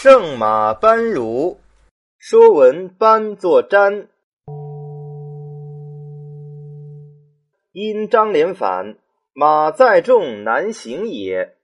圣马班儒，说文班作瞻。因张连反，马载众难行也。